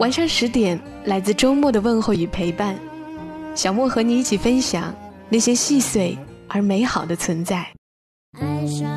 晚上十点，来自周末的问候与陪伴，小莫和你一起分享那些细碎而美好的存在。爱上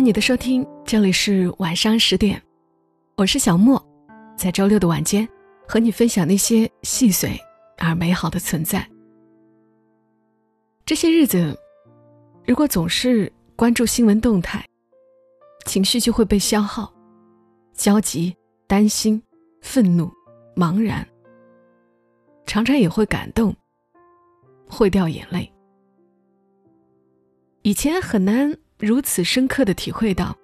迎你的收听，这里是晚上十点，我是小莫，在周六的晚间和你分享那些细碎而美好的存在。这些日子，如果总是关注新闻动态，情绪就会被消耗，焦急、担心、愤怒、茫然，常常也会感动，会掉眼泪。以前很难。如此深刻的体会到，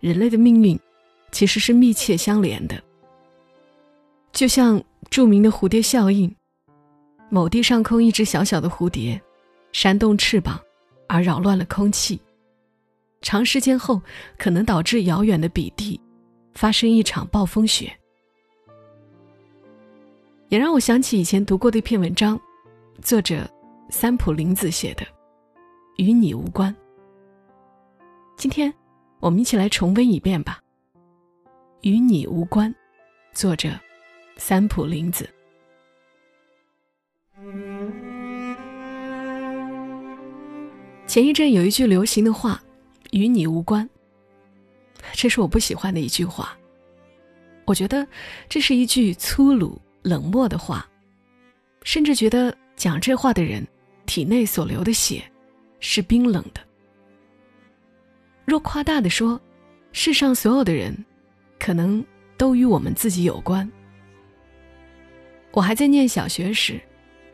人类的命运其实是密切相连的。就像著名的蝴蝶效应，某地上空一只小小的蝴蝶，扇动翅膀而扰乱了空气，长时间后可能导致遥远的彼地发生一场暴风雪。也让我想起以前读过的一篇文章，作者三浦林子写的《与你无关》。今天，我们一起来重温一遍吧。与你无关，作者三浦林子。前一阵有一句流行的话：“与你无关。”这是我不喜欢的一句话。我觉得这是一句粗鲁冷漠的话，甚至觉得讲这话的人体内所流的血是冰冷的。若夸大的说，世上所有的人，可能都与我们自己有关。我还在念小学时，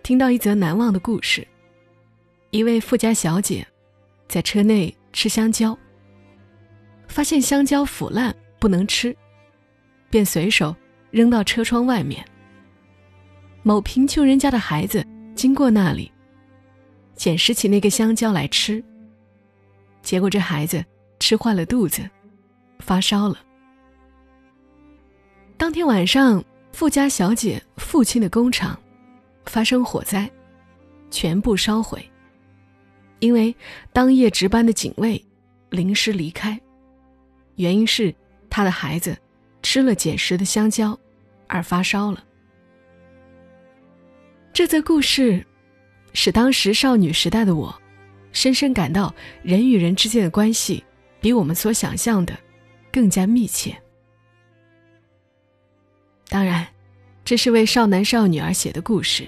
听到一则难忘的故事：一位富家小姐在车内吃香蕉，发现香蕉腐烂不能吃，便随手扔到车窗外面。某贫穷人家的孩子经过那里，捡拾起那个香蕉来吃，结果这孩子。吃坏了肚子，发烧了。当天晚上，富家小姐父亲的工厂发生火灾，全部烧毁。因为当夜值班的警卫临时离开，原因是他的孩子吃了捡拾的香蕉而发烧了。这则故事使当时少女时代的我深深感到人与人之间的关系。比我们所想象的更加密切。当然，这是为少男少女而写的故事，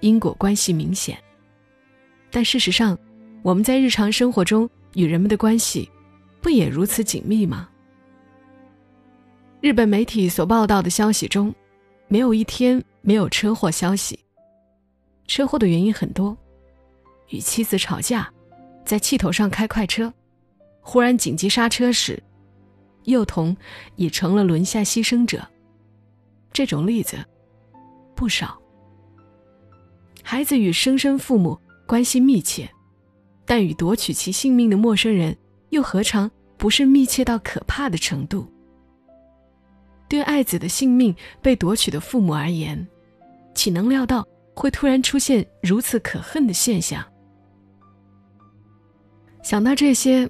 因果关系明显。但事实上，我们在日常生活中与人们的关系，不也如此紧密吗？日本媒体所报道的消息中，没有一天没有车祸消息。车祸的原因很多：与妻子吵架，在气头上开快车。忽然紧急刹车时，幼童已成了轮下牺牲者。这种例子不少。孩子与生身父母关系密切，但与夺取其性命的陌生人又何尝不是密切到可怕的程度？对爱子的性命被夺取的父母而言，岂能料到会突然出现如此可恨的现象？想到这些。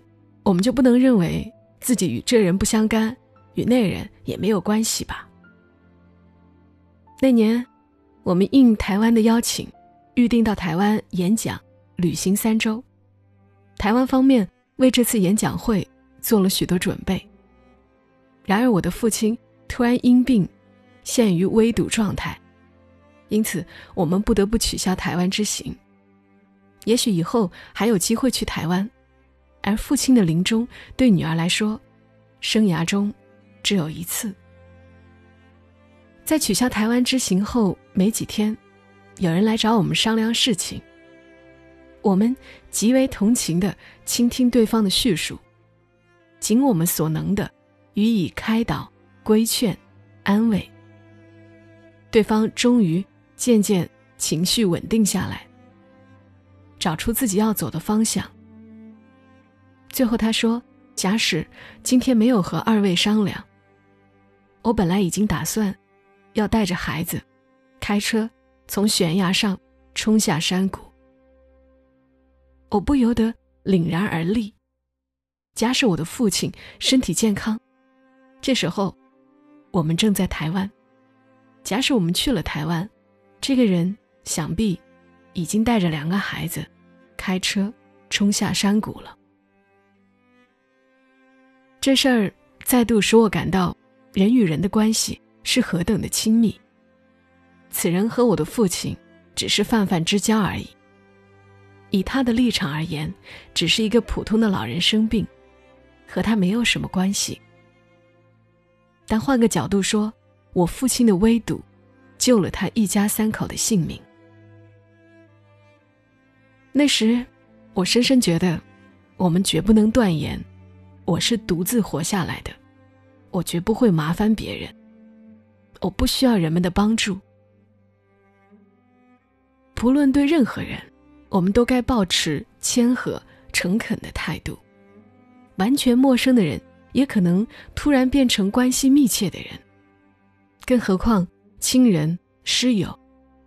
我们就不能认为自己与这人不相干，与那人也没有关系吧？那年，我们应台湾的邀请，预定到台湾演讲、旅行三周。台湾方面为这次演讲会做了许多准备。然而，我的父亲突然因病陷于危堵状态，因此我们不得不取消台湾之行。也许以后还有机会去台湾，而父亲的临终对女儿来说，生涯中只有一次。在取消台湾之行后没几天，有人来找我们商量事情。我们极为同情的倾听对方的叙述，尽我们所能的予以开导、规劝、安慰。对方终于渐渐情绪稳定下来，找出自己要走的方向。最后他说：“假使今天没有和二位商量，我本来已经打算要带着孩子开车从悬崖上冲下山谷。”我不由得凛然而立。假使我的父亲身体健康，这时候我们正在台湾。假使我们去了台湾，这个人想必已经带着两个孩子，开车冲下山谷了。这事儿再度使我感到人与人的关系是何等的亲密。此人和我的父亲只是泛泛之交而已。以他的立场而言，只是一个普通的老人生病，和他没有什么关系。但换个角度说，我父亲的危堵，救了他一家三口的性命。那时，我深深觉得，我们绝不能断言，我是独自活下来的，我绝不会麻烦别人，我不需要人们的帮助，不论对任何人。我们都该保持谦和、诚恳的态度。完全陌生的人也可能突然变成关系密切的人，更何况亲人、师友，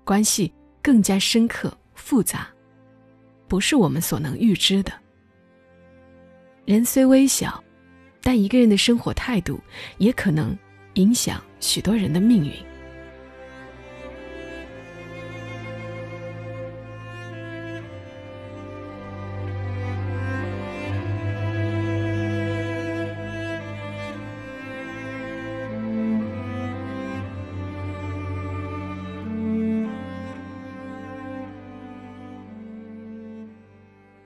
关系更加深刻、复杂，不是我们所能预知的。人虽微小，但一个人的生活态度也可能影响许多人的命运。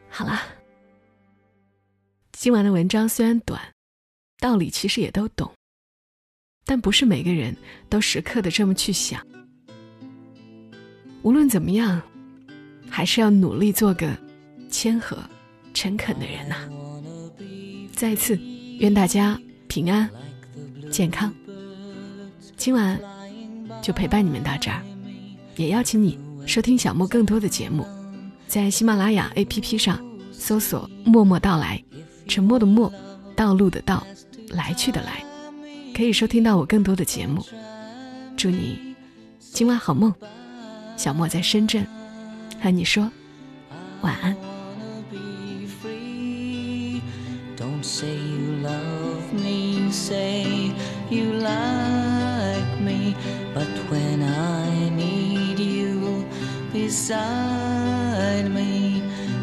好了，今晚的文章虽然短，道理其实也都懂，但不是每个人都时刻的这么去想。无论怎么样，还是要努力做个谦和、诚恳的人呐。再次，愿大家平安、健康。今晚就陪伴你们到这儿，也邀请你收听小莫更多的节目，在喜马拉雅 APP 上。搜索“默默到来”，沉默的默，道路的道，来去的来，可以收听到我更多的节目。祝你今晚好梦，小莫在深圳和你说晚安。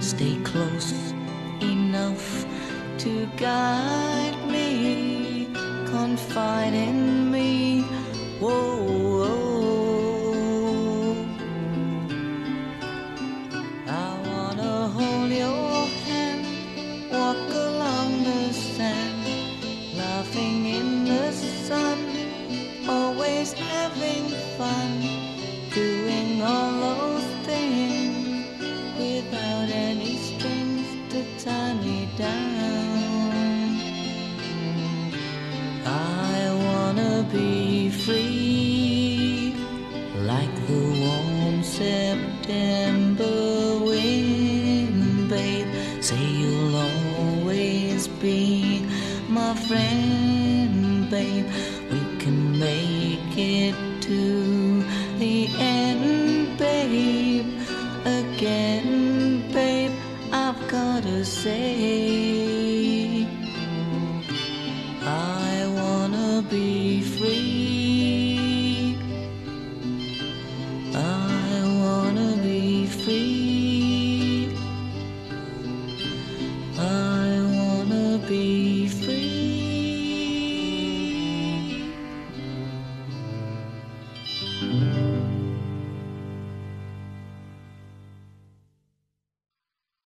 stay close enough to